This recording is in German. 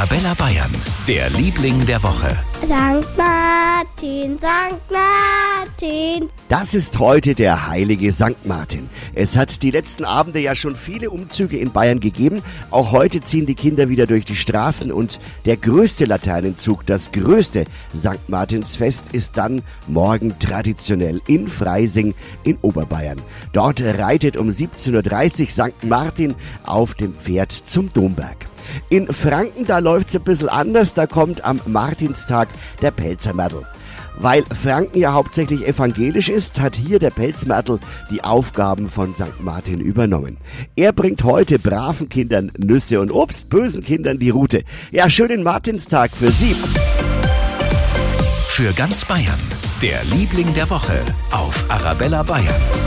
Arabella Bayern, der Liebling der Woche. Sankt Martin, Sankt Martin. Das ist heute der heilige Sankt Martin. Es hat die letzten Abende ja schon viele Umzüge in Bayern gegeben. Auch heute ziehen die Kinder wieder durch die Straßen und der größte Laternenzug, das größte Sankt Martinsfest ist dann morgen traditionell in Freising in Oberbayern. Dort reitet um 17.30 Uhr Sankt Martin auf dem Pferd zum Domberg. In Franken, da läuft's ein bisschen anders, da kommt am Martinstag der Pelzermärtel. Weil Franken ja hauptsächlich evangelisch ist, hat hier der Pelzmärtel die Aufgaben von St. Martin übernommen. Er bringt heute braven Kindern Nüsse und Obst, bösen Kindern die Rute. Ja, schönen Martinstag für Sie. Für ganz Bayern, der Liebling der Woche auf Arabella Bayern.